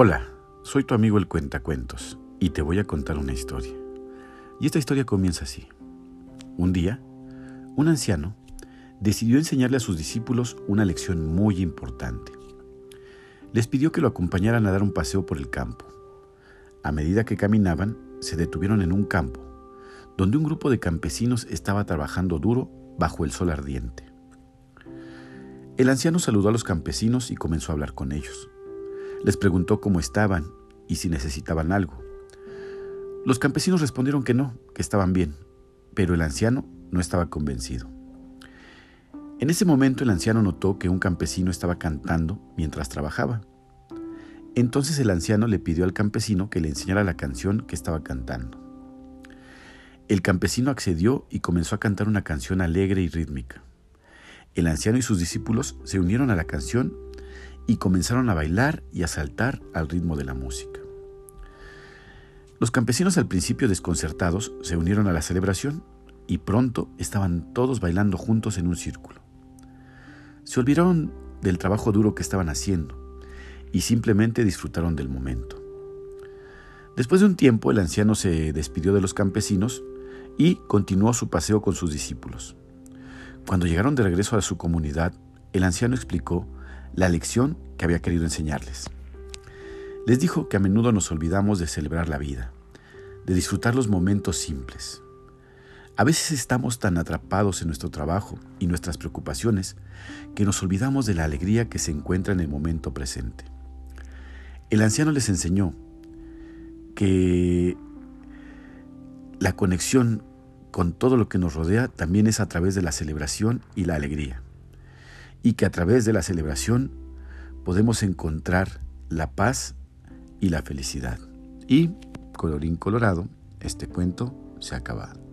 Hola, soy tu amigo el Cuentacuentos y te voy a contar una historia. Y esta historia comienza así. Un día, un anciano decidió enseñarle a sus discípulos una lección muy importante. Les pidió que lo acompañaran a dar un paseo por el campo. A medida que caminaban, se detuvieron en un campo, donde un grupo de campesinos estaba trabajando duro bajo el sol ardiente. El anciano saludó a los campesinos y comenzó a hablar con ellos. Les preguntó cómo estaban y si necesitaban algo. Los campesinos respondieron que no, que estaban bien, pero el anciano no estaba convencido. En ese momento el anciano notó que un campesino estaba cantando mientras trabajaba. Entonces el anciano le pidió al campesino que le enseñara la canción que estaba cantando. El campesino accedió y comenzó a cantar una canción alegre y rítmica. El anciano y sus discípulos se unieron a la canción y comenzaron a bailar y a saltar al ritmo de la música. Los campesinos al principio desconcertados se unieron a la celebración y pronto estaban todos bailando juntos en un círculo. Se olvidaron del trabajo duro que estaban haciendo y simplemente disfrutaron del momento. Después de un tiempo el anciano se despidió de los campesinos y continuó su paseo con sus discípulos. Cuando llegaron de regreso a su comunidad, el anciano explicó la lección que había querido enseñarles. Les dijo que a menudo nos olvidamos de celebrar la vida, de disfrutar los momentos simples. A veces estamos tan atrapados en nuestro trabajo y nuestras preocupaciones que nos olvidamos de la alegría que se encuentra en el momento presente. El anciano les enseñó que la conexión con todo lo que nos rodea también es a través de la celebración y la alegría y que a través de la celebración podemos encontrar la paz y la felicidad. Y, colorín colorado, este cuento se ha acabado.